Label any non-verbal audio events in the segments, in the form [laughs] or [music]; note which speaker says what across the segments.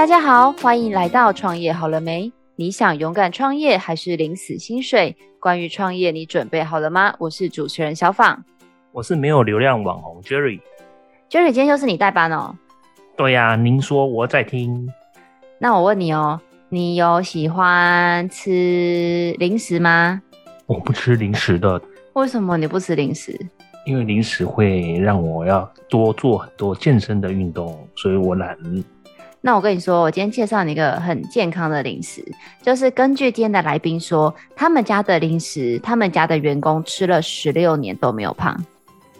Speaker 1: 大家好，欢迎来到创业好了没？你想勇敢创业还是领死薪水？关于创业，你准备好了吗？我是主持人小访，
Speaker 2: 我是没有流量网红 Jerry。
Speaker 1: Jerry，今天又是你代班哦。
Speaker 2: 对呀、啊，您说我在听。
Speaker 1: 那我问你哦，你有喜欢吃零食吗？
Speaker 2: 我不吃零食的。
Speaker 1: 为什么你不吃零食？
Speaker 2: 因为零食会让我要多做很多健身的运动，所以我懒。
Speaker 1: 那我跟你说，我今天介绍你一个很健康的零食，就是根据今天的来宾说，他们家的零食，他们家的员工吃了十六年都没有胖。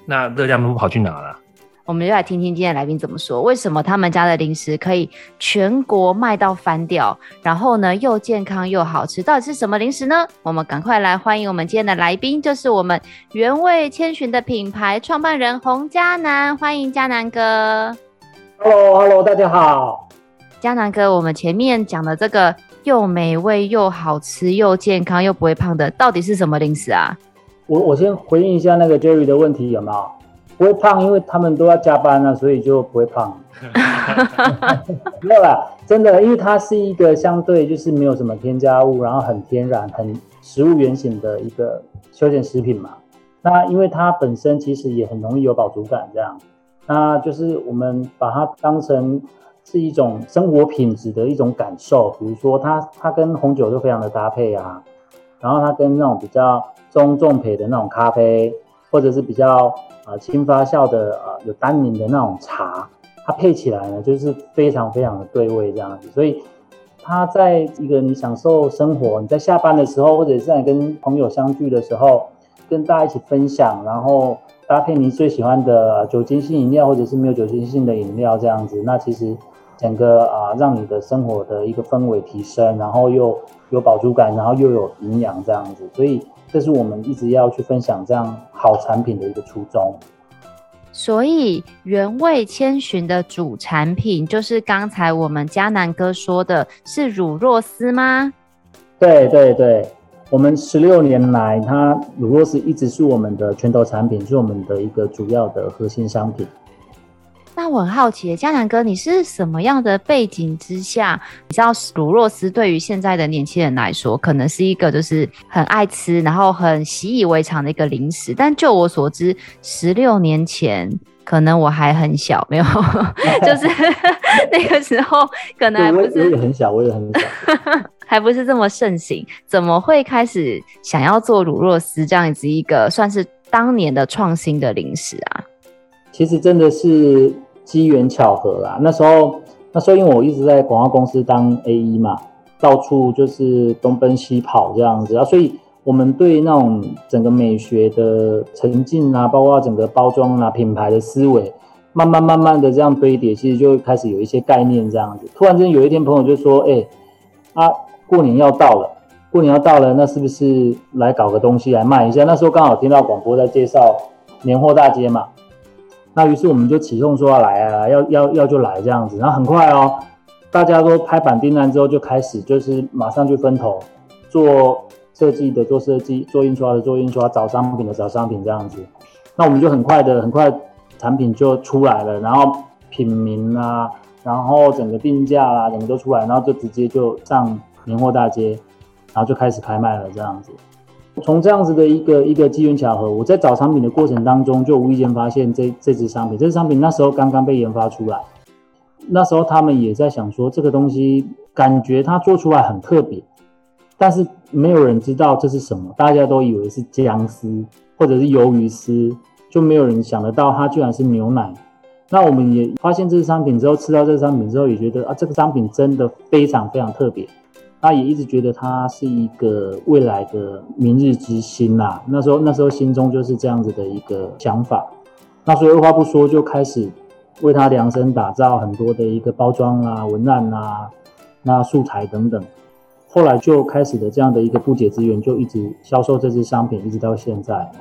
Speaker 2: 那热量都跑去哪了？
Speaker 1: 我们就来听听今天的来宾怎么说。为什么他们家的零食可以全国卖到翻掉？然后呢，又健康又好吃，到底是什么零食呢？我们赶快来欢迎我们今天的来宾，就是我们原味千寻的品牌创办人洪嘉南，欢迎嘉南哥。
Speaker 3: Hello，Hello，hello, 大家好。
Speaker 1: 江南哥，我们前面讲的这个又美味又好吃又健康又不会胖的，到底是什么零食啊？
Speaker 3: 我我先回应一下那个 Jerry 的问题，有没有？不会胖，因为他们都要加班啊，所以就不会胖。[laughs] 没有啦，真的，因为它是一个相对就是没有什么添加物，然后很天然、很食物原型的一个休闲食品嘛。那因为它本身其实也很容易有饱足感，这样，那就是我们把它当成。是一种生活品质的一种感受，比如说它它跟红酒都非常的搭配啊，然后它跟那种比较中重焙的那种咖啡，或者是比较啊轻发酵的啊有单宁的那种茶，它配起来呢就是非常非常的对味这样子，所以它在一个你享受生活，你在下班的时候，或者是在跟朋友相聚的时候，跟大家一起分享，然后搭配你最喜欢的酒精性饮料，或者是没有酒精性的饮料这样子，那其实。整个啊，让你的生活的一个氛围提升，然后又有饱足感，然后又有营养这样子，所以这是我们一直要去分享这样好产品的一个初衷。
Speaker 1: 所以原味千寻的主产品就是刚才我们嘉南哥说的是乳酪丝吗？
Speaker 3: 对对对，我们十六年来，它乳酪丝一直是我们的拳头产品，是我们的一个主要的核心商品。
Speaker 1: 那我很好奇，嘉南哥，你是什么样的背景之下？你知道乳酪丝对于现在的年轻人来说，可能是一个就是很爱吃，然后很习以为常的一个零食。但就我所知，十六年前可能我还很小，没有，[laughs] 就是 [laughs] 那个时候可能还不是，
Speaker 3: 我也很小，我也很小，[laughs]
Speaker 1: 还不是这么盛行。怎么会开始想要做乳酪丝这样子一个算是当年的创新的零食啊？
Speaker 3: 其实真的是。机缘巧合啦，那时候那时候因为我一直在广告公司当 AE 嘛，到处就是东奔西跑这样子啊，所以我们对那种整个美学的沉浸啊，包括整个包装啊、品牌的思维，慢慢慢慢的这样堆叠，其实就开始有一些概念这样子。突然间有一天，朋友就说：“哎、啊，过年要到了，过年要到了，那是不是来搞个东西来卖一下？”那时候刚好听到广播在介绍年货大街嘛。那于是我们就起哄说要来啊，要要要就来这样子，然后很快哦，大家都拍板订单之后就开始，就是马上就分头做设计的做设计，做印刷的做印刷，找商品的找商品这样子。那我们就很快的很快产品就出来了，然后品名啊，然后整个定价啊，整个都出来，然后就直接就上年货大街，然后就开始开卖了这样子。从这样子的一个一个机缘巧合，我在找产品的过程当中，就无意间发现这这支商品。这支商品那时候刚刚被研发出来，那时候他们也在想说，这个东西感觉它做出来很特别，但是没有人知道这是什么，大家都以为是姜丝或者是鱿鱼丝，就没有人想得到它居然是牛奶。那我们也发现这支商品之后，吃到这个商品之后，也觉得啊，这个商品真的非常非常特别。他也一直觉得它是一个未来的明日之星啦、那时候，那时候心中就是这样子的一个想法。那所以二话不说就开始为它量身打造很多的一个包装啊、文案啊、那素材等等。后来就开始的这样的一个不解之缘，就一直销售这支商品，一直到现在。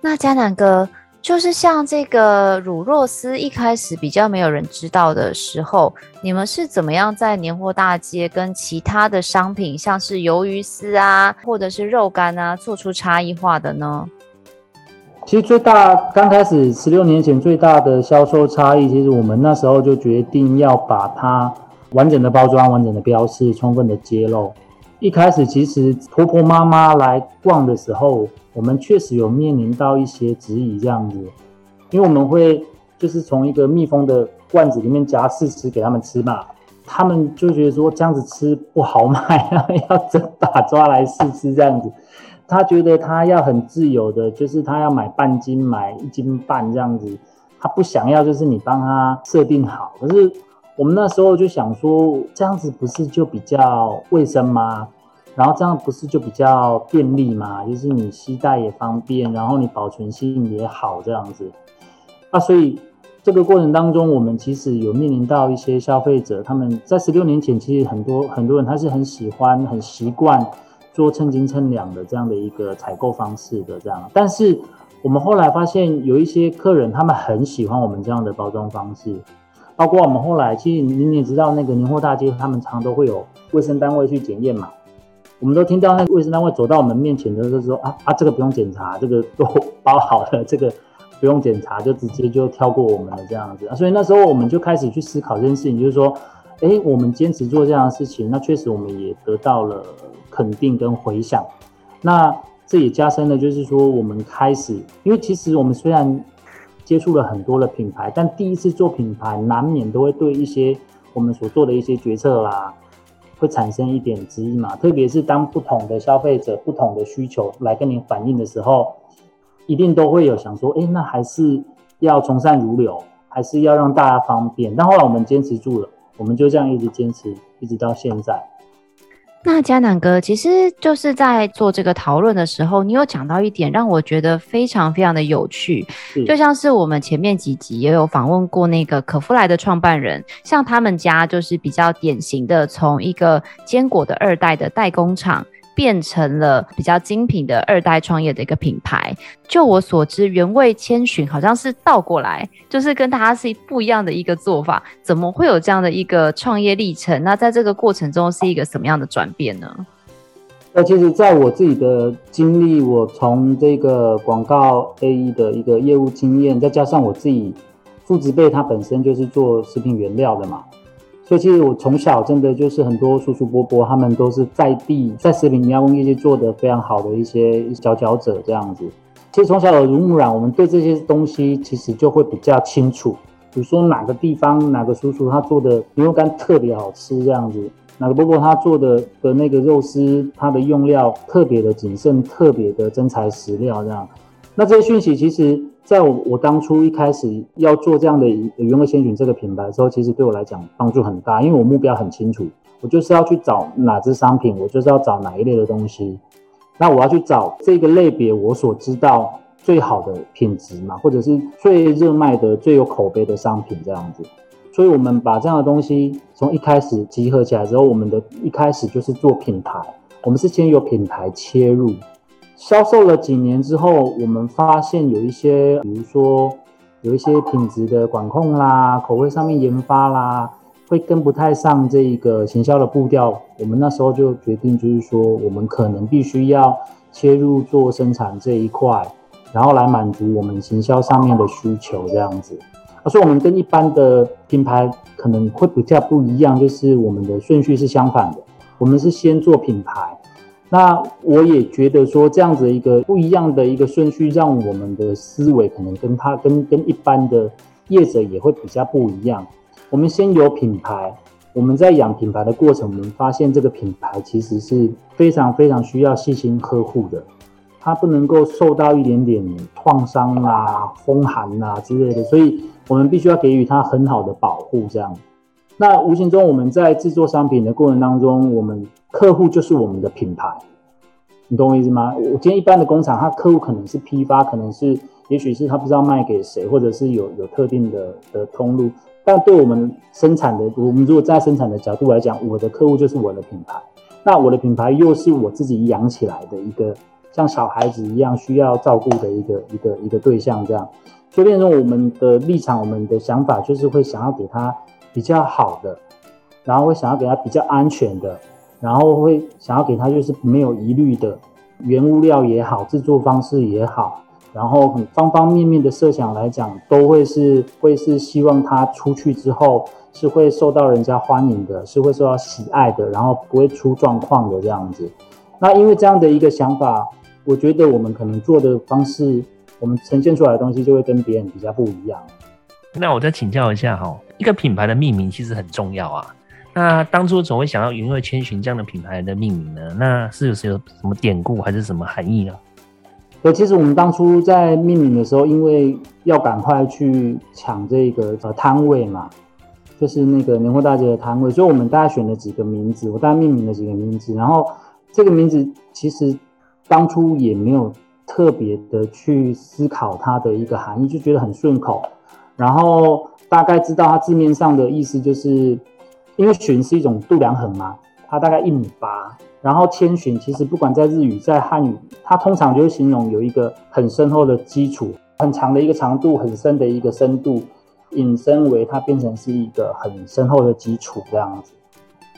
Speaker 1: 那嘉南哥。就是像这个乳酪丝一开始比较没有人知道的时候，你们是怎么样在年货大街跟其他的商品，像是鱿鱼丝啊，或者是肉干啊，做出差异化的呢？
Speaker 3: 其实最大刚开始十六年前最大的销售差异，其实我们那时候就决定要把它完整的包装、完整的标示、充分的揭露。一开始其实婆婆妈妈来逛的时候，我们确实有面临到一些质疑这样子，因为我们会就是从一个密封的罐子里面夹试吃给他们吃嘛，他们就觉得说这样子吃不好卖，[laughs] 要真把抓来试吃这样子。他觉得他要很自由的，就是他要买半斤，买一斤半这样子，他不想要就是你帮他设定好。可是我们那时候就想说，这样子不是就比较卫生吗？然后这样不是就比较便利吗？就是你携带也方便，然后你保存性也好这样子。啊，所以这个过程当中，我们其实有面临到一些消费者，他们在十六年前，其实很多很多人他是很喜欢、很习惯。做称斤称两的这样的一个采购方式的这样，但是我们后来发现有一些客人他们很喜欢我们这样的包装方式，包括我们后来其实你也知道那个年货大街，他们常都会有卫生单位去检验嘛，我们都听到那个卫生单位走到我们面前的时候说啊啊这个不用检查，这个都包好了，这个不用检查就直接就跳过我们了这样子，所以那时候我们就开始去思考这件事情，就是说，哎，我们坚持做这样的事情，那确实我们也得到了。肯定跟回响，那这也加深了，就是说我们开始，因为其实我们虽然接触了很多的品牌，但第一次做品牌，难免都会对一些我们所做的一些决策啦，会产生一点质疑嘛。特别是当不同的消费者、不同的需求来跟你反映的时候，一定都会有想说，哎，那还是要从善如流，还是要让大家方便。但后来我们坚持住了，我们就这样一直坚持，一直到现在。
Speaker 1: 那嘉南哥，其实就是在做这个讨论的时候，你有讲到一点，让我觉得非常非常的有趣。就像是我们前面几集也有访问过那个可夫莱的创办人，像他们家就是比较典型的，从一个坚果的二代的代工厂。变成了比较精品的二代创业的一个品牌。就我所知，原味千寻好像是倒过来，就是跟大家是不一样的一个做法。怎么会有这样的一个创业历程？那在这个过程中是一个什么样的转变呢？
Speaker 3: 那其实，在我自己的经历，我从这个广告 AE 的一个业务经验，再加上我自己父子辈，他本身就是做食品原料的嘛。所以其实我从小真的就是很多叔叔伯伯，他们都是在地在食品加工业界做得非常好的一些佼佼者这样子。其实从小耳濡目染，我们对这些东西其实就会比较清楚。比如说哪个地方哪个叔叔他做的牛肉干特别好吃这样子，哪个伯伯他做的的那个肉丝，它的用料特别的谨慎，特别的真材实料这样。那这些讯息其实。在我我当初一开始要做这样的原味千寻这个品牌的时候，其实对我来讲帮助很大，因为我目标很清楚，我就是要去找哪只商品，我就是要找哪一类的东西，那我要去找这个类别我所知道最好的品质嘛，或者是最热卖的、最有口碑的商品这样子。所以我们把这样的东西从一开始集合起来之后，我们的一开始就是做品牌，我们是先由品牌切入。销售了几年之后，我们发现有一些，比如说有一些品质的管控啦，口味上面研发啦，会跟不太上这一个行销的步调。我们那时候就决定，就是说我们可能必须要切入做生产这一块，然后来满足我们行销上面的需求，这样子。所以我们跟一般的品牌可能会比较不一样，就是我们的顺序是相反的，我们是先做品牌。那我也觉得说，这样子一个不一样的一个顺序，让我们的思维可能跟他跟跟一般的业者也会比较不一样。我们先有品牌，我们在养品牌的过程，我们发现这个品牌其实是非常非常需要细心呵护的，它不能够受到一点点创伤啊、风寒啊之类的，所以我们必须要给予它很好的保护。这样，那无形中我们在制作商品的过程当中，我们。客户就是我们的品牌，你懂我意思吗？我今天一般的工厂，他客户可能是批发，可能是，也许是他不知道卖给谁，或者是有有特定的的通路。但对我们生产的，我们如果在生产的角度来讲，我的客户就是我的品牌。那我的品牌又是我自己养起来的一个像小孩子一样需要照顾的一个一个一个对象，这样。所以变成我们的立场，我们的想法就是会想要给他比较好的，然后会想要给他比较安全的。然后会想要给他就是没有疑虑的原物料也好，制作方式也好，然后很方方面面的设想来讲，都会是会是希望它出去之后是会受到人家欢迎的，是会受到喜爱的，然后不会出状况的这样子。那因为这样的一个想法，我觉得我们可能做的方式，我们呈现出来的东西就会跟别人比较不一样。
Speaker 2: 那我再请教一下哈，一个品牌的命名其实很重要啊。那当初怎么会想要云味千寻这样的品牌的命名呢？那是有是有什么典故还是什么含义呢？
Speaker 3: 对，其实我们当初在命名的时候，因为要赶快去抢这个呃摊位嘛，就是那个年货大街的摊位，所以我们大概选了几个名字，我大概命名了几个名字，然后这个名字其实当初也没有特别的去思考它的一个含义，就觉得很顺口，然后大概知道它字面上的意思就是。因为寻是一种度量衡嘛，它大概一米八，然后千寻其实不管在日语在汉语，它通常就是形容有一个很深厚的基础，很长的一个长度，很深的一个深度，引申为它变成是一个很深厚的基础这样子。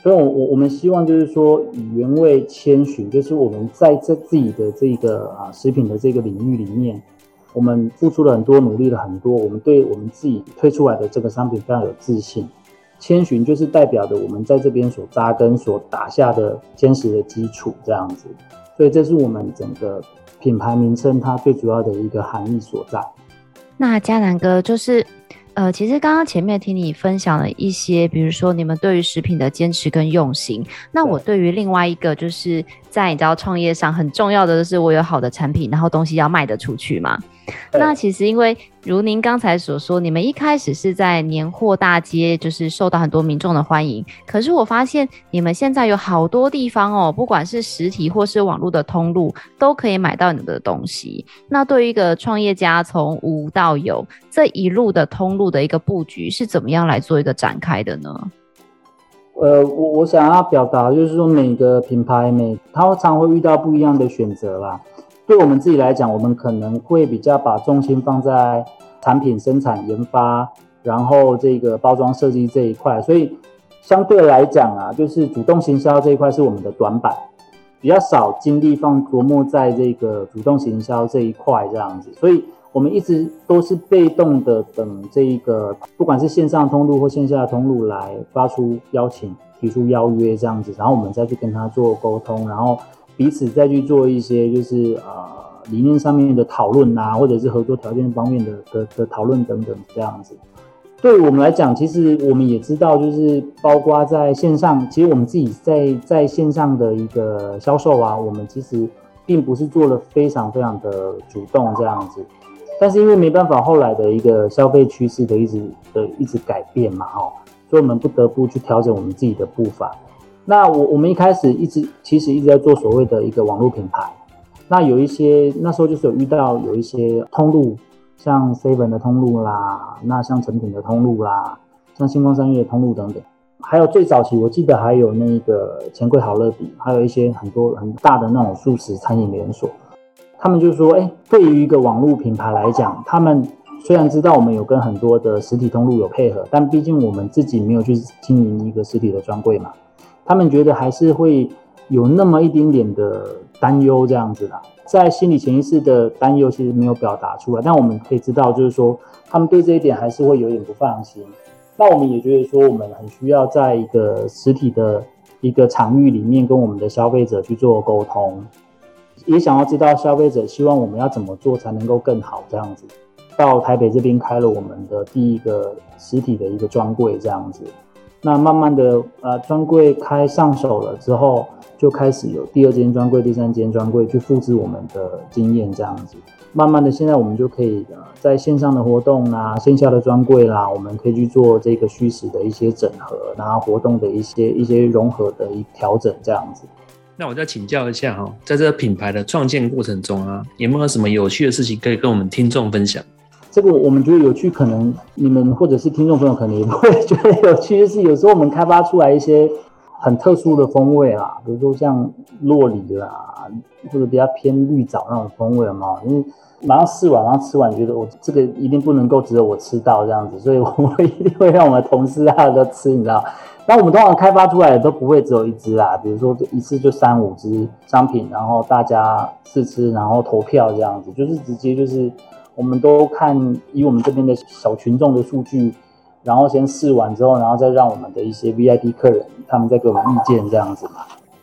Speaker 3: 所以我，我我们希望就是说，以原味千寻，就是我们在这自己的这个啊食品的这个领域里面，我们付出了很多，努力了很多，我们对我们自己推出来的这个商品非常有自信。千寻就是代表着我们在这边所扎根、所打下的坚实的基础，这样子。所以这是我们整个品牌名称它最主要的一个含义所在。
Speaker 1: 那嘉南哥就是。呃，其实刚刚前面听你分享了一些，比如说你们对于食品的坚持跟用心。那我对于另外一个，就是在你知道创业上很重要的就是我有好的产品，然后东西要卖得出去嘛。那其实因为如您刚才所说，你们一开始是在年货大街，就是受到很多民众的欢迎。可是我发现你们现在有好多地方哦，不管是实体或是网络的通路，都可以买到你们的东西。那对于一个创业家从无到有这一路的通路。的一个布局是怎么样来做一个展开的呢？
Speaker 3: 呃，我我想要表达就是说，每个品牌每它常会遇到不一样的选择啦。对我们自己来讲，我们可能会比较把重心放在产品生产研发，然后这个包装设计这一块。所以相对来讲啊，就是主动行销这一块是我们的短板，比较少精力放琢磨在这个主动行销这一块这样子。所以。我们一直都是被动的等这一个，不管是线上通路或线下通路来发出邀请、提出邀约这样子，然后我们再去跟他做沟通，然后彼此再去做一些就是呃理念上面的讨论啊，或者是合作条件方面的的的讨论等等这样子。对我们来讲，其实我们也知道，就是包括在线上，其实我们自己在在线上的一个销售啊，我们其实并不是做了非常非常的主动这样子。但是因为没办法，后来的一个消费趋势的一直的一直改变嘛，哈，所以我们不得不去调整我们自己的步伐。那我我们一开始一直其实一直在做所谓的一个网络品牌。那有一些那时候就是有遇到有一些通路，像 Seven 的通路啦，那像成品的通路啦，像星光三月的通路等等，还有最早期我记得还有那个钱柜好乐比，还有一些很多很大的那种素食餐饮连锁。他们就说：“哎，对于一个网络品牌来讲，他们虽然知道我们有跟很多的实体通路有配合，但毕竟我们自己没有去经营一个实体的专柜嘛。他们觉得还是会有那么一丁点的担忧，这样子的，在心理潜意识的担忧其实没有表达出来，但我们可以知道，就是说他们对这一点还是会有点不放心。那我们也觉得说，我们很需要在一个实体的一个场域里面，跟我们的消费者去做沟通。”也想要知道消费者希望我们要怎么做才能够更好，这样子，到台北这边开了我们的第一个实体的一个专柜，这样子。那慢慢的，呃，专柜开上手了之后，就开始有第二间专柜、第三间专柜去复制我们的经验，这样子。慢慢的，现在我们就可以呃在线上的活动啊，线下的专柜啦，我们可以去做这个虚实的一些整合，然后活动的一些一些融合的一调整，这样子。
Speaker 2: 那我再请教一下哈，在这个品牌的创建过程中啊，有没有什么有趣的事情可以跟我们听众分享？
Speaker 3: 这个我们觉得有趣，可能你们或者是听众朋友可能也不会觉得有趣，就是有时候我们开发出来一些很特殊的风味啦，比如说像洛梨啦，或者比较偏绿藻那种风味嘛。因为马上试完，然后吃完觉得我这个一定不能够只有我吃到这样子，所以我们一定 [laughs] 会让我们同事啊都吃，你知道。那我们通常开发出来的都不会只有一支啦，比如说一次就三五支商品，然后大家试吃，然后投票这样子，就是直接就是我们都看以我们这边的小群众的数据，然后先试完之后，然后再让我们的一些 VIP 客人他们再给我们意见这样子嘛。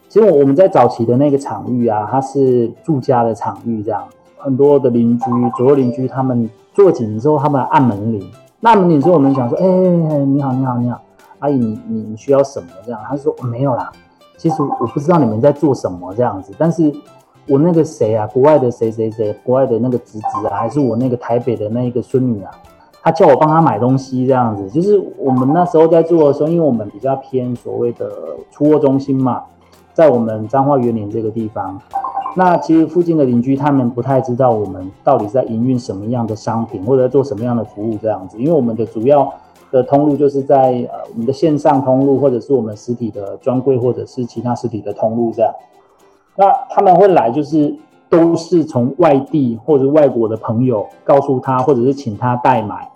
Speaker 3: 其实我们在早期的那个场域啊，它是住家的场域，这样很多的邻居左右邻居他们坐紧之后，他们按门铃，那按门铃之后我们想说，哎、欸，你好，你好，你好。阿姨，你你你需要什么？这样，他说、哦、没有啦。其实我不知道你们在做什么这样子，但是我那个谁啊，国外的谁谁谁，国外的那个侄子啊，还是我那个台北的那一个孙女啊，他叫我帮他买东西这样子。就是我们那时候在做的时候，因为我们比较偏所谓的出货中心嘛，在我们彰化园林这个地方，那其实附近的邻居他们不太知道我们到底是在营运什么样的商品，或者做什么样的服务这样子，因为我们的主要。的通路就是在呃我们的线上通路，或者是我们实体的专柜，或者是其他实体的通路这样。那他们会来，就是都是从外地或者外国的朋友告诉他，或者是请他代买，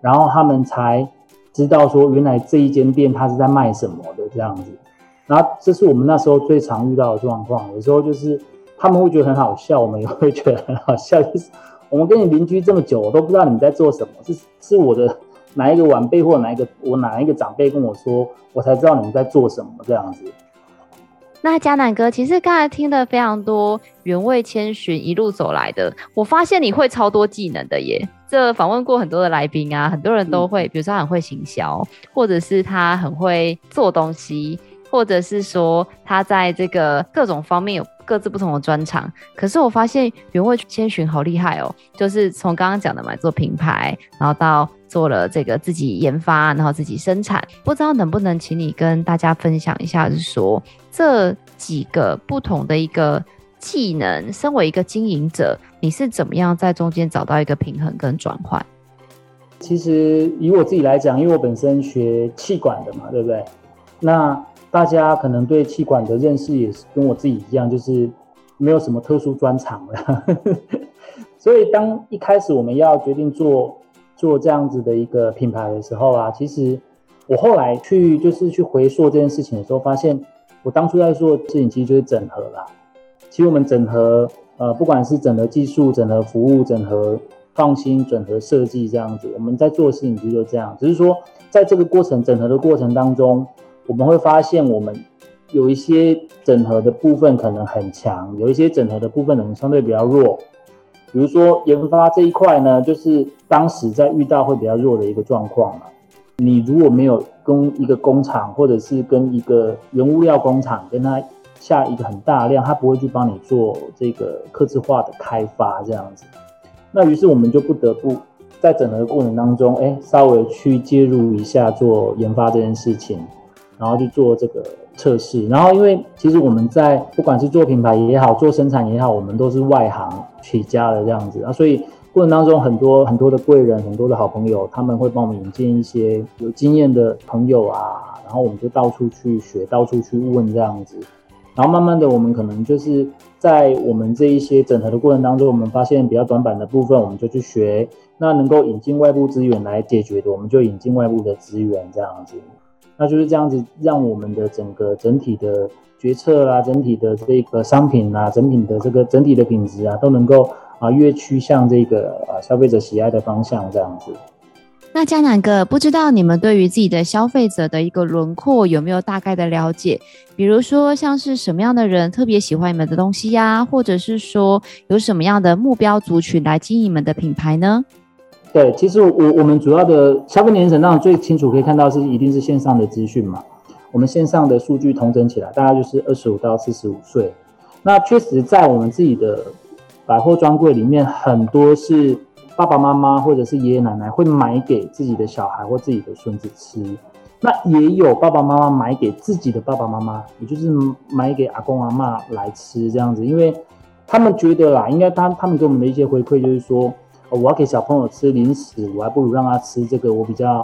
Speaker 3: 然后他们才知道说原来这一间店他是在卖什么的这样子。然后这是我们那时候最常遇到的状况。有时候就是他们会觉得很好笑，我们也会觉得很好笑，就是我们跟你邻居这么久，我都不知道你们在做什么，是是我的。[laughs] 哪一个晚辈或哪一个我哪一个长辈跟我说，我才知道你们在做什么这样子。
Speaker 1: 那嘉南哥，其实刚才听了非常多原味千寻一路走来的，我发现你会超多技能的耶。这访问过很多的来宾啊，很多人都会，比如说他很会行销，或者是他很会做东西，或者是说他在这个各种方面有。各自不同的专长，可是我发现原味千寻好厉害哦！就是从刚刚讲的嘛，做品牌，然后到做了这个自己研发，然后自己生产，不知道能不能请你跟大家分享一下，就是说这几个不同的一个技能，身为一个经营者，你是怎么样在中间找到一个平衡跟转换？
Speaker 3: 其实以我自己来讲，因为我本身学气管的嘛，对不对？那大家可能对气管的认识也是跟我自己一样，就是没有什么特殊专长的。[laughs] 所以当一开始我们要决定做做这样子的一个品牌的时候啊，其实我后来去就是去回溯这件事情的时候，发现我当初在做的事情其实就是整合啦。其实我们整合呃，不管是整合技术、整合服务、整合创新、整合设计这样子，我们在做的事情其实就这样，只是说在这个过程整合的过程当中。我们会发现，我们有一些整合的部分可能很强，有一些整合的部分可能相对比较弱。比如说研发这一块呢，就是当时在遇到会比较弱的一个状况嘛。你如果没有跟一个工厂，或者是跟一个原物料工厂，跟他下一个很大量，他不会去帮你做这个客制化的开发这样子。那于是我们就不得不在整合的过程当中，哎，稍微去介入一下做研发这件事情。然后去做这个测试，然后因为其实我们在不管是做品牌也好，做生产也好，我们都是外行起家的这样子。啊，所以过程当中很多很多的贵人，很多的好朋友，他们会帮我们引荐一些有经验的朋友啊，然后我们就到处去学，到处去问这样子，然后慢慢的我们可能就是在我们这一些整合的过程当中，我们发现比较短板的部分，我们就去学，那能够引进外部资源来解决的，我们就引进外部的资源这样子。那就是这样子，让我们的整个整体的决策啊，整体的这个商品啊，整体的这个整体的品质啊，都能够啊越趋向这个啊消费者喜爱的方向，这样子。
Speaker 1: 那嘉南哥，不知道你们对于自己的消费者的一个轮廓有没有大概的了解？比如说，像是什么样的人特别喜欢你们的东西呀、啊，或者是说有什么样的目标族群来经营你们的品牌呢？
Speaker 3: 对，其实我我们主要的消费年龄层当然最清楚可以看到是一定是线上的资讯嘛。我们线上的数据统整起来，大概就是二十五到四十五岁。那确实在我们自己的百货专柜里面，很多是爸爸妈妈或者是爷爷奶奶会买给自己的小孩或自己的孙子吃。那也有爸爸妈妈买给自己的爸爸妈妈，也就是买给阿公阿嬷来吃这样子，因为他们觉得啦，应该他他们给我们的一些回馈就是说。我要给小朋友吃零食，我还不如让他吃这个我比较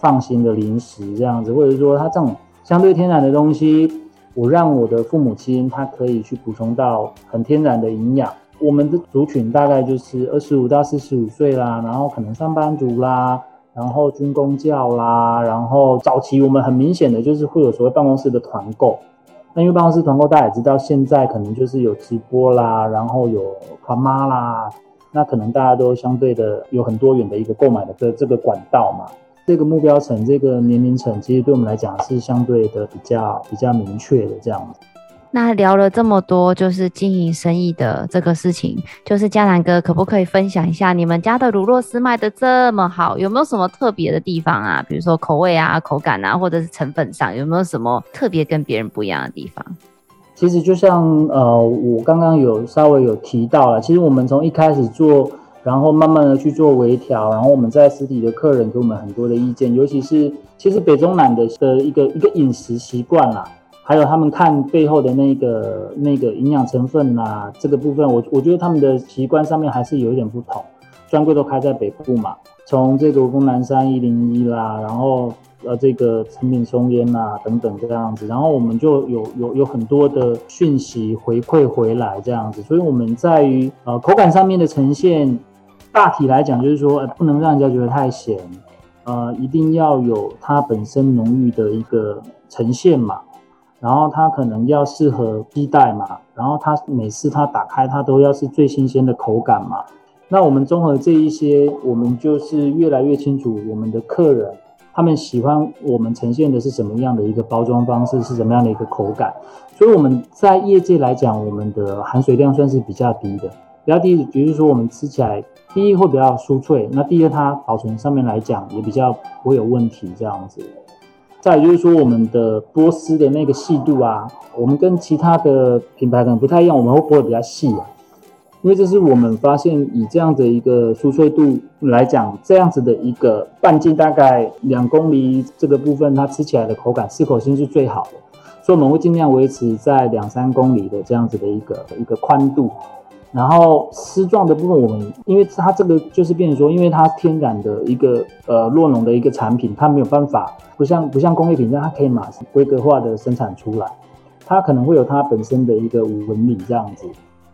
Speaker 3: 放心的零食，这样子，或者说他这种相对天然的东西，我让我的父母亲他可以去补充到很天然的营养。我们的族群大概就是二十五到四十五岁啦，然后可能上班族啦，然后军公教啦，然后早期我们很明显的就是会有所谓办公室的团购。那因为办公室团购大家也知道，现在可能就是有直播啦，然后有团妈啦，那可能大家都相对的有很多元的一个购买的这这个管道嘛。这个目标层，这个年龄层，其实对我们来讲是相对的比较比较明确的这样子。
Speaker 1: 那聊了这么多，就是经营生意的这个事情，就是嘉南哥可不可以分享一下你们家的乳酪丝卖的这么好，有没有什么特别的地方啊？比如说口味啊、口感啊，或者是成分上，有没有什么特别跟别人不一样的地方？
Speaker 3: 其实就像呃，我刚刚有稍微有提到了，其实我们从一开始做，然后慢慢的去做微调，然后我们在实体的客人给我们很多的意见，尤其是其实北中南的的一个一个饮食习惯啦。还有他们看背后的那个那个营养成分呐、这个部分我我觉得他们的习惯上面还是有一点不同。专柜都开在北部嘛，从这个五峰南山一零一啦，然后呃这个成品松烟啊等等这样子，然后我们就有有有很多的讯息回馈回来这样子，所以我们在于呃口感上面的呈现，大体来讲就是说，呃，不能让人家觉得太咸，呃一定要有它本身浓郁的一个呈现嘛。然后它可能要适合携带嘛，然后它每次它打开它都要是最新鲜的口感嘛。那我们综合这一些，我们就是越来越清楚我们的客人他们喜欢我们呈现的是什么样的一个包装方式，是什么样的一个口感。所以我们在业界来讲，我们的含水量算是比较低的，比较低，比如说我们吃起来第一会比较酥脆，那第二它保存上面来讲也比较不会有问题这样子。再就是说，我们的剥丝的那个细度啊，我们跟其他的品牌可能不太一样，我们会剥得比较细啊，因为这是我们发现以这样的一个酥脆度来讲，这样子的一个半径大概两公里这个部分，它吃起来的口感适口性是最好的，所以我们会尽量维持在两三公里的这样子的一个一个宽度。然后丝状的部分，我们因为它这个就是变成说，因为它天然的一个呃洛农的一个产品，它没有办法不像不像工业品这样，它可以马上规格化的生产出来，它可能会有它本身的一个纹理这样子，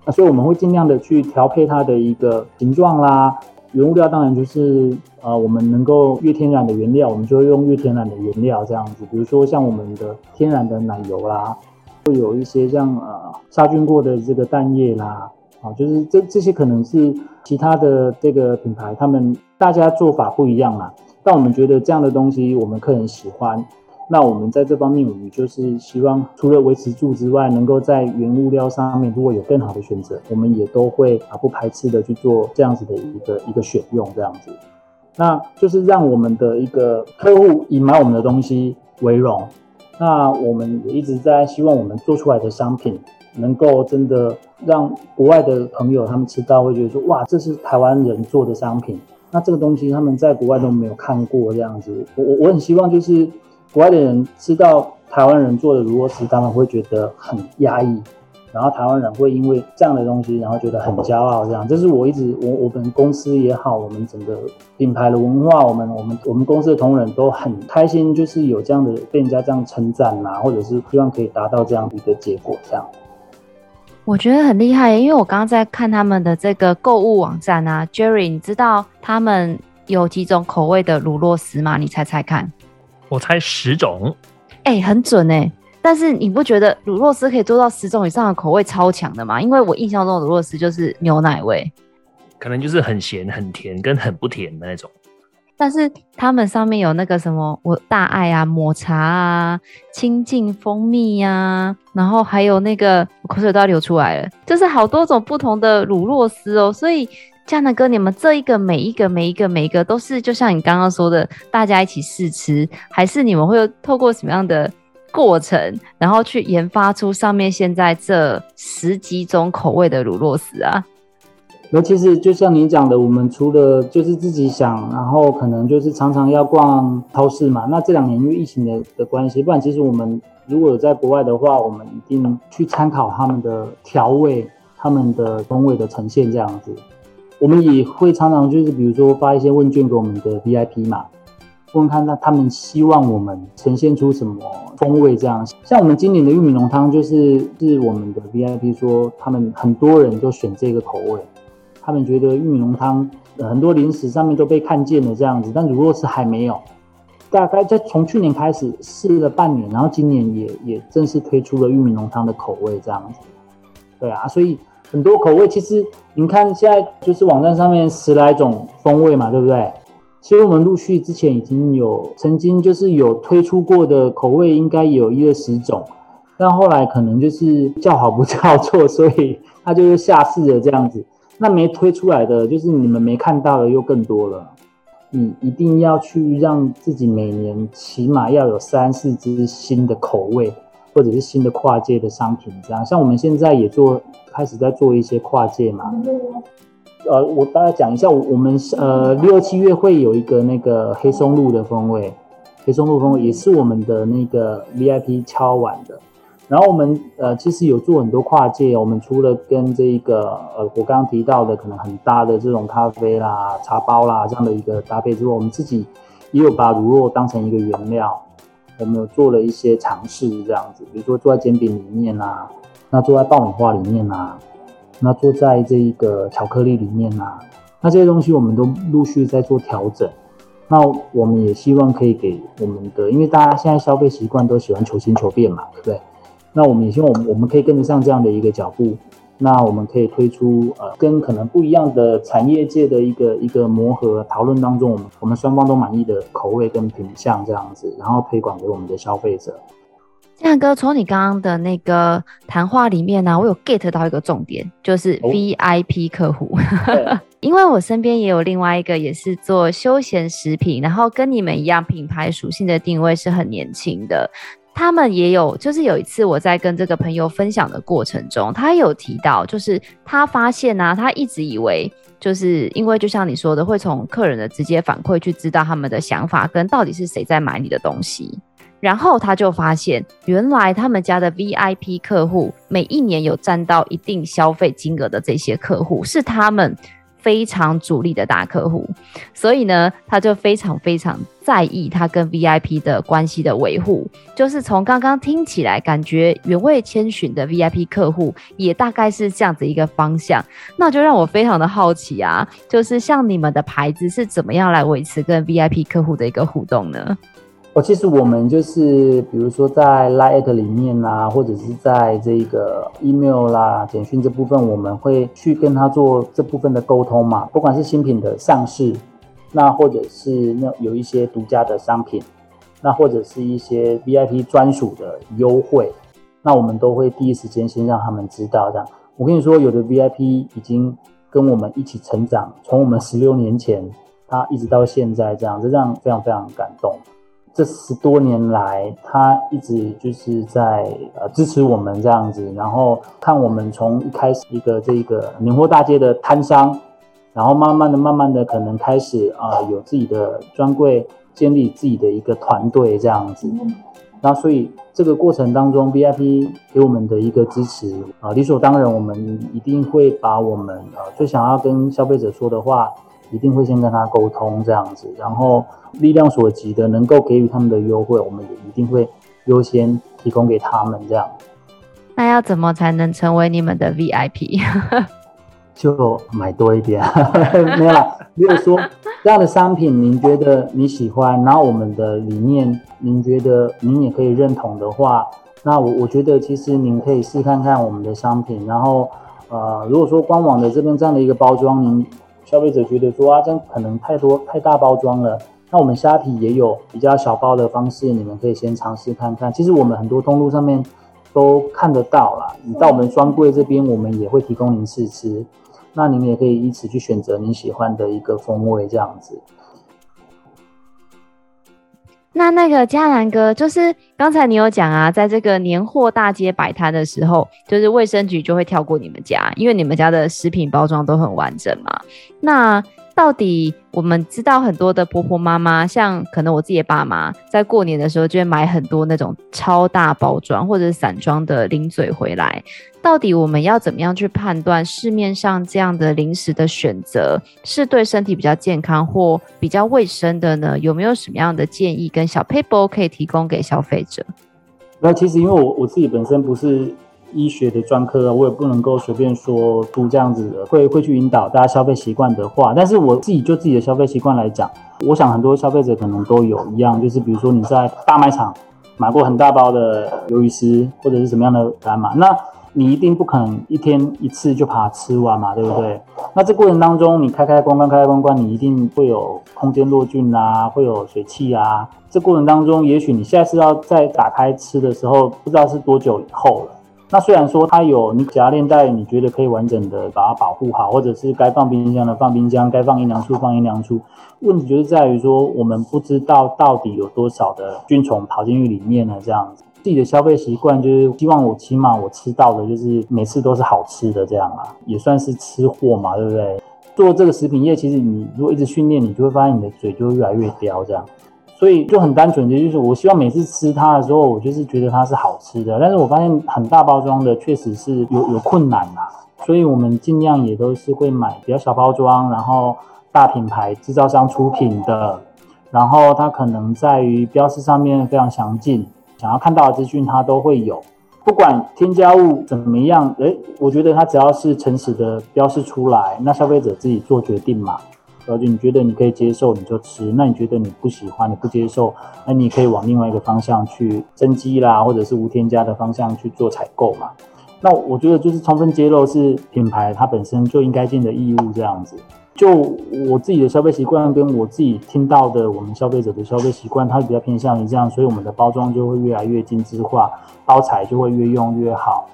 Speaker 3: 那所以我们会尽量的去调配它的一个形状啦，原物料当然就是呃我们能够越天然的原料，我们就会用越天然的原料这样子，比如说像我们的天然的奶油啦，会有一些像呃杀菌过的这个蛋液啦。就是这这些可能是其他的这个品牌，他们大家做法不一样嘛。但我们觉得这样的东西我们客人喜欢，那我们在这方面，我们就是希望除了维持住之外，能够在原物料上面如果有更好的选择，我们也都会啊不排斥的去做这样子的一个一个选用这样子。那就是让我们的一个客户以买我们的东西为荣。那我们也一直在希望我们做出来的商品。能够真的让国外的朋友他们吃到，会觉得说哇，这是台湾人做的商品。那这个东西他们在国外都没有看过这样子。我我我很希望就是国外的人吃到台湾人做的乳酪丝，他们会觉得很压抑。然后台湾人会因为这样的东西，然后觉得很骄傲。这样，这是我一直我我们公司也好，我们整个品牌的文化，我们我们我们公司的同仁都很开心，就是有这样的被人家这样称赞呐，或者是希望可以达到这样的一个结果，这样。
Speaker 1: 我觉得很厉害，因为我刚刚在看他们的这个购物网站啊，Jerry，你知道他们有几种口味的乳酪丝吗？你猜猜看。
Speaker 2: 我猜十种。
Speaker 1: 哎、欸，很准哎、欸。但是你不觉得乳酪丝可以做到十种以上的口味超强的吗？因为我印象中的乳酪丝就是牛奶味，
Speaker 2: 可能就是很咸、很甜跟很不甜的那种。
Speaker 1: 但是他们上面有那个什么，我大爱啊，抹茶啊，清净蜂蜜呀、啊，然后还有那个我口水都要流出来了，就是好多种不同的乳酪丝哦。所以嘉南哥，你们这一个每一个每一个每一个都是就像你刚刚说的，大家一起试吃，还是你们会透过什么样的过程，然后去研发出上面现在这十几种口味的乳酪丝啊？
Speaker 3: 尤其是就像你讲的，我们除了就是自己想，然后可能就是常常要逛超市嘛。那这两年因为疫情的的关系，不然其实我们如果在国外的话，我们一定去参考他们的调味、他们的风味的呈现这样子。我们也会常常就是比如说发一些问卷给我们的 VIP 嘛。问问看，那他们希望我们呈现出什么风味？这样，像我们今年的玉米浓汤，就是是我们的 VIP 说，他们很多人都选这个口味，他们觉得玉米浓汤很多零食上面都被看见了这样子，但如果是还没有，大概在从去年开始试了半年，然后今年也也正式推出了玉米浓汤的口味这样子。对啊，所以很多口味，其实您看现在就是网站上面十来种风味嘛，对不对？其实我们陆续之前已经有曾经就是有推出过的口味，应该有一二十种，但后来可能就是叫好不叫座，[laughs] 所以它就是下市了这样子。那没推出来的，就是你们没看到的又更多了。你一定要去让自己每年起码要有三四支新的口味，或者是新的跨界的商品，这样。像我们现在也做，开始在做一些跨界嘛。呃，我大概讲一下，我们呃六七月会有一个那个黑松露的风味，黑松露风味也是我们的那个 VIP 敲碗的。然后我们呃其实有做很多跨界，我们除了跟这一个呃我刚刚提到的可能很搭的这种咖啡啦、茶包啦这样的一个搭配之外，我们自己也有把乳酪当成一个原料，我们有做了一些尝试这样子，比如说做在煎饼里面啊，那做在爆米花里面啊。那做在这一个巧克力里面呐、啊，那这些东西我们都陆续在做调整。那我们也希望可以给我们的，因为大家现在消费习惯都喜欢求新求变嘛，对不对？那我们也希望我们我们可以跟得上这样的一个脚步。那我们可以推出呃，跟可能不一样的产业界的一个一个磨合讨论当中，我们我们双方都满意的口味跟品相这样子，然后推广给我们的消费者。
Speaker 1: 嘉南哥，从你刚刚的那个谈话里面呢、啊，我有 get 到一个重点，就是 VIP 客户。哦、[laughs] 因为我身边也有另外一个也是做休闲食品，然后跟你们一样，品牌属性的定位是很年轻的。他们也有，就是有一次我在跟这个朋友分享的过程中，他有提到，就是他发现呢、啊，他一直以为，就是因为就像你说的，会从客人的直接反馈去知道他们的想法跟到底是谁在买你的东西。然后他就发现，原来他们家的 VIP 客户每一年有占到一定消费金额的这些客户，是他们非常主力的大客户。所以呢，他就非常非常在意他跟 VIP 的关系的维护。就是从刚刚听起来，感觉原味千寻的 VIP 客户也大概是这样子一个方向。那就让我非常的好奇啊，就是像你们的牌子是怎么样来维持跟 VIP 客户的一个互动呢？
Speaker 3: 哦，其实我们就是，比如说在 Line@ 里面啊，或者是在这个 email 啦、简讯这部分，我们会去跟他做这部分的沟通嘛。不管是新品的上市，那或者是那有一些独家的商品，那或者是一些 VIP 专属的优惠，那我们都会第一时间先让他们知道。这样，我跟你说，有的 VIP 已经跟我们一起成长，从我们十六年前，他一直到现在这样，这样非常非常感动。这十多年来，他一直就是在呃支持我们这样子，然后看我们从一开始一个这个年货大街的摊商，然后慢慢的、慢慢的，可能开始啊、呃、有自己的专柜，建立自己的一个团队这样子。那所以这个过程当中，VIP 给我们的一个支持啊、呃，理所当然，我们一定会把我们呃最想要跟消费者说的话。一定会先跟他沟通这样子，然后力量所及的能够给予他们的优惠，我们也一定会优先提供给他们这样。
Speaker 1: 那要怎么才能成为你们的 VIP？
Speaker 3: 就买多一点，[laughs] 没有啦。如果说这样的商品您觉得你喜欢，然后我们的理念您觉得您也可以认同的话，那我我觉得其实您可以试看看我们的商品，然后呃，如果说官网的这边这样的一个包装您。消费者觉得说啊，这样可能太多太大包装了。那我们虾皮也有比较小包的方式，你们可以先尝试看看。其实我们很多通路上面都看得到啦。你到我们专柜这边，我们也会提供您试吃。那您也可以以此去选择您喜欢的一个风味，这样子。
Speaker 1: 那那个嘉南哥，就是刚才你有讲啊，在这个年货大街摆摊的时候，就是卫生局就会跳过你们家，因为你们家的食品包装都很完整嘛。那到底我们知道很多的婆婆妈妈，像可能我自己的爸妈，在过年的时候就会买很多那种超大包装或者散装的零嘴回来。到底我们要怎么样去判断市面上这样的零食的选择是对身体比较健康或比较卫生的呢？有没有什么样的建议跟小 paper 可以提供给消费者？
Speaker 3: 那其实因为我我自己本身不是。医学的专科啊，我也不能够随便说出这样子的，会会去引导大家消费习惯的话。但是我自己就自己的消费习惯来讲，我想很多消费者可能都有一样，就是比如说你在大卖场买过很大包的鱿鱼丝或者是什么样的干嘛，那你一定不可能一天一次就把它吃完嘛，对不对？那这过程当中，你开开关关开开关关，你一定会有空间落菌啊，会有水汽啊。这过程当中，也许你下次要再打开吃的时候，不知道是多久以后了。那虽然说它有你夹链袋，你觉得可以完整的把它保护好，或者是该放冰箱的放冰箱，该放阴凉处放阴凉处。问题就是在于说，我们不知道到底有多少的菌虫跑进去里面了？这样子，自己的消费习惯就是希望我起码我吃到的就是每次都是好吃的这样啊，也算是吃货嘛，对不对？做这个食品业，其实你如果一直训练，你就会发现你的嘴就会越来越刁这样。所以就很单纯的，就是我希望每次吃它的时候，我就是觉得它是好吃的。但是我发现很大包装的确实是有有困难呐，所以我们尽量也都是会买比较小包装，然后大品牌制造商出品的，然后它可能在于标识上面非常详尽，想要看到的资讯它都会有，不管添加物怎么样，诶，我觉得它只要是诚实的标示出来，那消费者自己做决定嘛。而且你觉得你可以接受，你就吃；那你觉得你不喜欢、你不接受，那你可以往另外一个方向去增肌啦，或者是无添加的方向去做采购嘛。那我觉得就是充分揭露是品牌它本身就应该尽的义务这样子。就我自己的消费习惯跟我自己听到的，我们消费者的消费习惯，它比较偏向于这样，所以我们的包装就会越来越精致化，包材就会越用越好。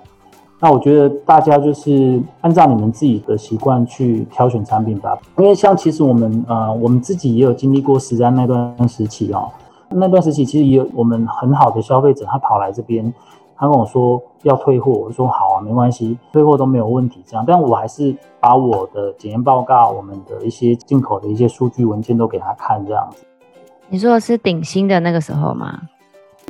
Speaker 3: 那我觉得大家就是按照你们自己的习惯去挑选产品吧，因为像其实我们呃我们自己也有经历过实战那段时期哦，那段时期其实也有我们很好的消费者，他跑来这边，他跟我说要退货，我说好啊，没关系，退货都没有问题这样，但我还是把我的检验报告、我们的一些进口的一些数据文件都给他看这样子。
Speaker 1: 你说的是顶新的那个时候吗？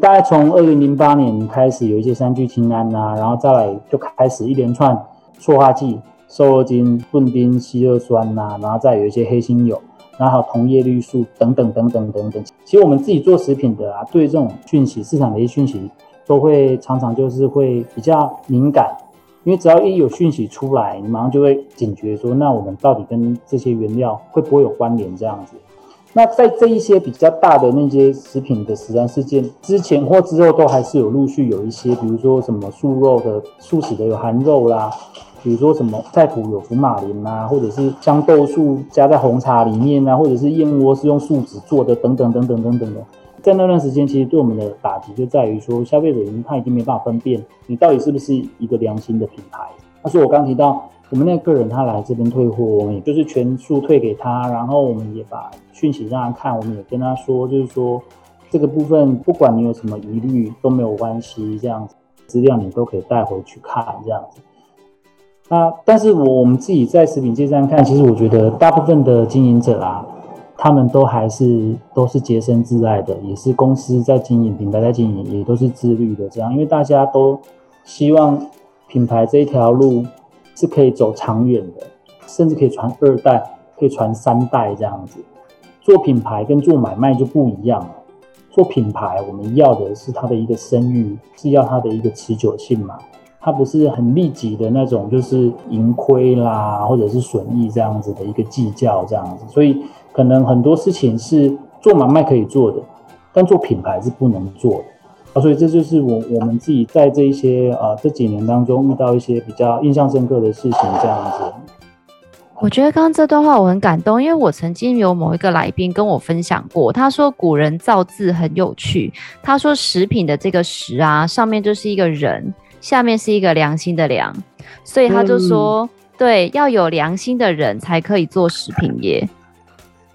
Speaker 3: 大概从二零零八年开始有一些三聚氰胺呐，然后再来就开始一连串塑化剂、瘦肉精、顿丁、烯二酸呐、啊，然后再有一些黑心油，然后还有同叶绿素等等等等等等。其实我们自己做食品的啊，对这种讯息、市场的一些讯息，都会常常就是会比较敏感，因为只要一有讯息出来，你马上就会警觉说，那我们到底跟这些原料会不会有关联这样子？那在这一些比较大的那些食品的食安事件之前或之后，都还是有陆续有一些，比如说什么素肉的素食的有含肉啦，比如说什么菜谱有福马林啊，或者是香豆素加在红茶里面啊，或者是燕窝是用树脂做的等等等等等等的。在那段时间，其实对我们的打击就在于说，消费者已经他已经没办法分辨你到底是不是一个良心的品牌。他说我刚提到。我们那个人他来这边退货，我们也就是全数退给他，然后我们也把讯息让他看，我们也跟他说，就是说这个部分不管你有什么疑虑都没有关系，这样子资料你都可以带回去看，这样子。那但是我我们自己在食品界这样看，其实我觉得大部分的经营者啊，他们都还是都是洁身自爱的，也是公司在经营，品牌在经营，也都是自律的这样，因为大家都希望品牌这一条路。是可以走长远的，甚至可以传二代，可以传三代这样子。做品牌跟做买卖就不一样了。做品牌，我们要的是它的一个声誉，是要它的一个持久性嘛。它不是很立即的那种，就是盈亏啦，或者是损益这样子的一个计较这样子。所以可能很多事情是做买卖可以做的，但做品牌是不能做的。啊，所以这就是我我们自己在这一些啊这几年当中遇到一些比较印象深刻的事情，这样子。
Speaker 1: 我觉得刚刚这段话我很感动，因为我曾经有某一个来宾跟我分享过，他说古人造字很有趣，他说食品的这个食啊，上面就是一个人，下面是一个良心的良，所以他就说，嗯、对，要有良心的人才可以做食品业。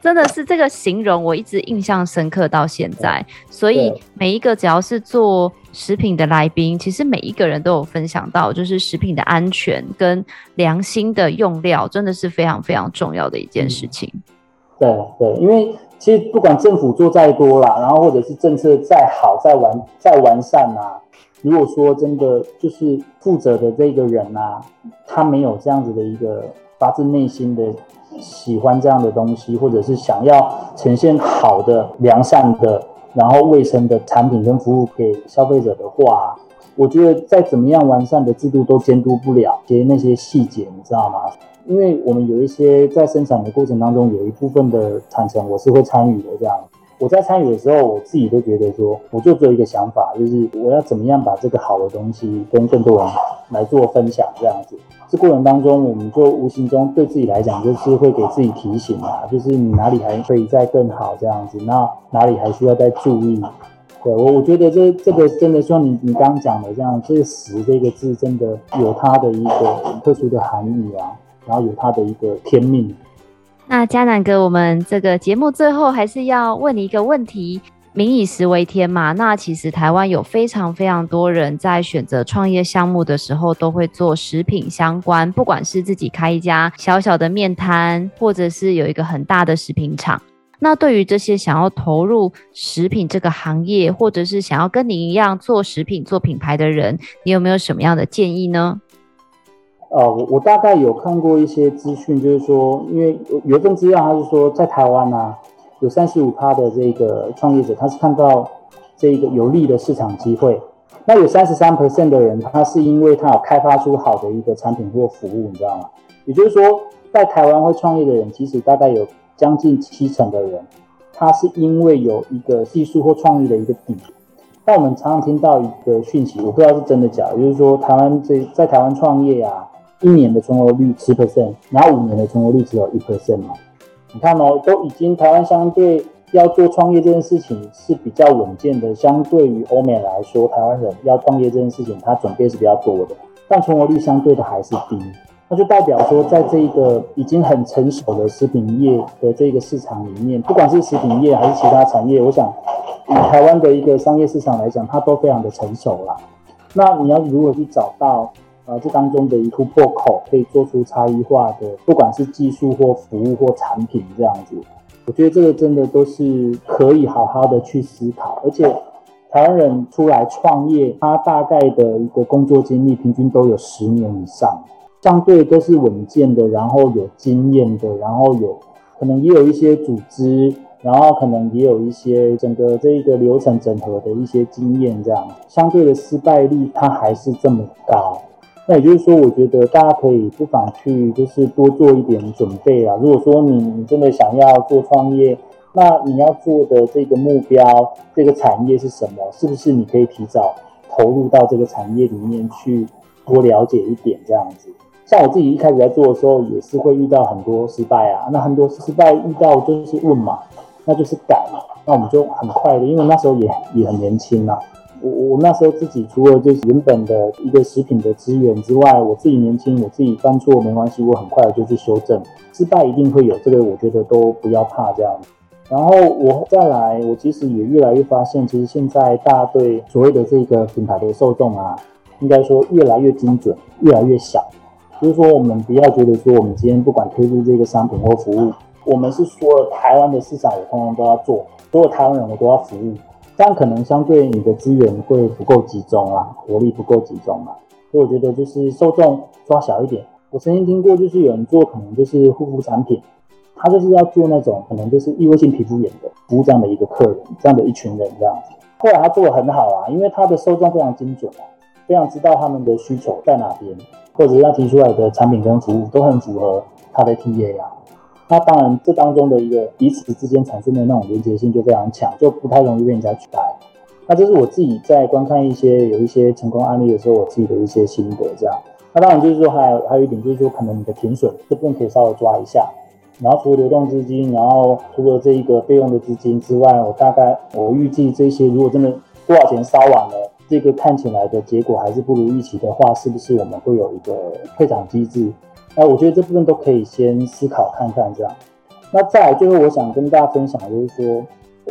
Speaker 1: 真的是这个形容，我一直印象深刻到现在。所以每一个只要是做食品的来宾，其实每一个人都有分享到，就是食品的安全跟良心的用料，真的是非常非常重要的一件事情。嗯
Speaker 3: 对对，因为其实不管政府做再多啦，然后或者是政策再好、再完、再完善啊，如果说真的就是负责的这个人啊，他没有这样子的一个发自内心的喜欢这样的东西，或者是想要呈现好的、良善的，然后卫生的产品跟服务给消费者的话，我觉得再怎么样完善的制度都监督不了，其实那些细节，你知道吗？因为我们有一些在生产的过程当中，有一部分的产程我是会参与的。这样，我在参与的时候，我自己都觉得说，我就只有一个想法，就是我要怎么样把这个好的东西跟更多人来做分享。这样子，这过程当中，我们就无形中对自己来讲，就是会给自己提醒啊，就是你哪里还可以再更好这样子，那哪里还需要再注意。对我，我觉得这这个真的说你你刚刚讲的这样，这个“食”这个字真的有它的一个特殊的含义啊。然后有它的一个天命。
Speaker 1: 那嘉南哥，我们这个节目最后还是要问你一个问题：民以食为天嘛。那其实台湾有非常非常多人在选择创业项目的时候，都会做食品相关，不管是自己开一家小小的面摊，或者是有一个很大的食品厂。那对于这些想要投入食品这个行业，或者是想要跟你一样做食品、做品牌的人，你有没有什么样的建议呢？
Speaker 3: 呃，我我大概有看过一些资讯，就是说，因为有一份资料，他是说在台湾啊，有三十五趴的这个创业者，他是看到这个有利的市场机会。那有三十三 percent 的人，他是因为他有开发出好的一个产品或服务，你知道吗？也就是说，在台湾会创业的人，其实大概有将近七成的人，他是因为有一个技术或创意的一个底。但我们常常听到一个讯息，我不知道是真的假的，就是说台湾这在台湾创业啊。一年的存活率十 percent，然后五年的存活率只有一 percent 嘛？你看哦，都已经台湾相对要做创业这件事情是比较稳健的，相对于欧美来说，台湾人要创业这件事情，他准备是比较多的，但存活率相对的还是低，那就代表说，在这一个已经很成熟的食品业的这个市场里面，不管是食品业还是其他产业，我想以台湾的一个商业市场来讲，它都非常的成熟了。那你要如何去找到？啊，这当中的一突破口可以做出差异化的，不管是技术或服务或产品这样子，我觉得这个真的都是可以好好的去思考。而且台湾人出来创业，他大概的一个工作经历平均都有十年以上，相对都是稳健的，然后有经验的，然后有可能也有一些组织，然后可能也有一些整个这一个流程整合的一些经验，这样相对的失败率它还是这么高。那也就是说，我觉得大家可以不妨去，就是多做一点准备啊。如果说你你真的想要做创业，那你要做的这个目标，这个产业是什么？是不是你可以提早投入到这个产业里面去多了解一点这样子？像我自己一开始在做的时候，也是会遇到很多失败啊。那很多失败遇到就是问嘛，那就是改嘛。那我们就很快的，因为那时候也也很年轻啊。我我那时候自己除了就是原本的一个食品的资源之外，我自己年轻，我自己犯错没关系，我很快就去修正。失败一定会有，这个我觉得都不要怕这样。然后我再来，我其实也越来越发现，其实现在大家对所谓的这个品牌的受众啊，应该说越来越精准，越来越小。就是说，我们不要觉得说我们今天不管推出这个商品或服务，我们是说了台湾的市场我通通都要做，所有台湾人我都要服务。这样可能相对你的资源会不够集中啊，活力不够集中嘛，所以我觉得就是受众抓小一点。我曾经听过，就是有人做可能就是护肤产品，他就是要做那种可能就是异位性皮肤炎的服务这样的一个客人，这样的一群人这样子。后来他做的很好啊，因为他的受众非常精准啊，非常知道他们的需求在哪边，或者是他提出来的产品跟服务都很符合他的 TA 啊。那当然，这当中的一个彼此之间产生的那种连接性就非常强，就不太容易被人家取代。那这是我自己在观看一些有一些成功案例的时候，我自己的一些心得。这样，那当然就是说，还有还有一点就是说，可能你的停损这部分可以稍微抓一下。然后除了流动资金，然后除了这一个备用的资金之外，我大概我预计这些如果真的多少钱烧完了，这个看起来的结果还是不如预期的话，是不是我们会有一个退场机制？那我觉得这部分都可以先思考看看这样。那再来最后，我想跟大家分享的就是说，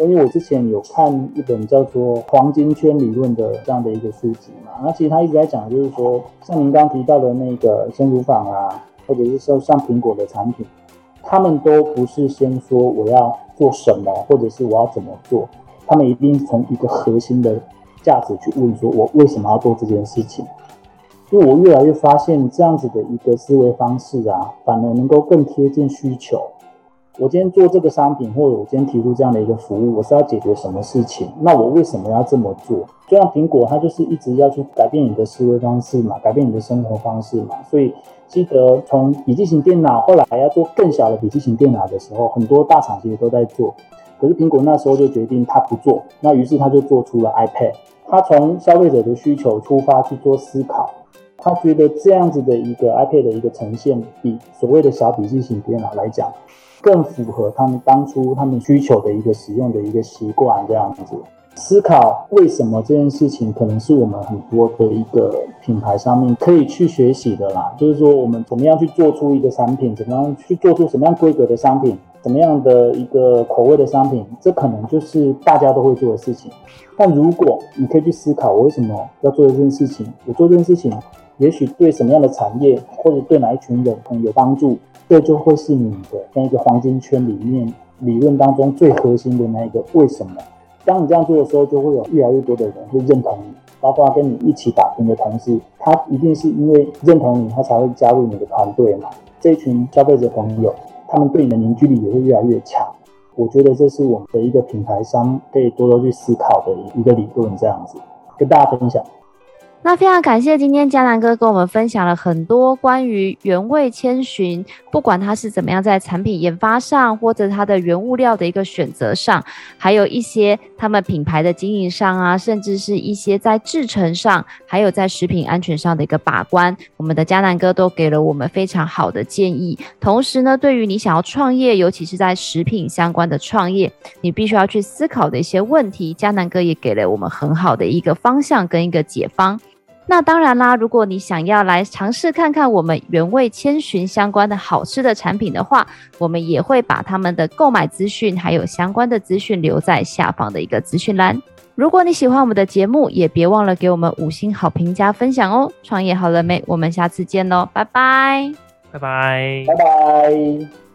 Speaker 3: 因为我之前有看一本叫做《黄金圈理论》的这样的一个书籍嘛。那其实他一直在讲，就是说，像您刚刚提到的那个鲜乳坊啊，或者是说像苹果的产品，他们都不是先说我要做什么，或者是我要怎么做，他们一定从一个核心的价值去问说，我为什么要做这件事情？因为我越来越发现，这样子的一个思维方式啊，反而能够更贴近需求。我今天做这个商品，或者我今天提出这样的一个服务，我是要解决什么事情？那我为什么要这么做？就像苹果，它就是一直要去改变你的思维方式嘛，改变你的生活方式嘛。所以记得从笔记型电脑，后来还要做更小的笔记型电脑的时候，很多大厂其实都在做。可是苹果那时候就决定它不做，那于是它就做出了 iPad。他从消费者的需求出发去做思考。他觉得这样子的一个 iPad 的一个呈现，比所谓的小笔记型电脑来讲，更符合他们当初他们需求的一个使用的一个习惯。这样子思考为什么这件事情，可能是我们很多的一个品牌上面可以去学习的啦。就是说，我们怎么样去做出一个产品，怎么样去做出什么样规格的商品，什么样的一个口味的商品，这可能就是大家都会做的事情。但如果你可以去思考，我为什么要做这件事情？我做这件事情。也许对什么样的产业或者对哪一群人很有帮助，这就会是你的那个黄金圈里面理论当中最核心的那一个为什么。当你这样做的时候，就会有越来越多的人会认同你，包括跟你一起打拼的同事，他一定是因为认同你，他才会加入你的团队嘛。这一群消费者朋友，他们对你的凝聚力也会越来越强。我觉得这是我们的一个品牌商可以多多去思考的一个理论，这样子跟大家分享。
Speaker 1: 那非常感谢今天江南哥跟我们分享了很多关于原味千寻，不管他是怎么样在产品研发上，或者他的原物料的一个选择上，还有一些他们品牌的经营上啊，甚至是一些在制程上，还有在食品安全上的一个把关，我们的江南哥都给了我们非常好的建议。同时呢，对于你想要创业，尤其是在食品相关的创业，你必须要去思考的一些问题，江南哥也给了我们很好的一个方向跟一个解方。那当然啦，如果你想要来尝试看看我们原味千寻相关的好吃的产品的话，我们也会把他们的购买资讯还有相关的资讯留在下方的一个资讯栏。如果你喜欢我们的节目，也别忘了给我们五星好评加分享哦。创业好了没？我们下次见喽，拜拜，
Speaker 2: 拜拜，
Speaker 3: 拜拜。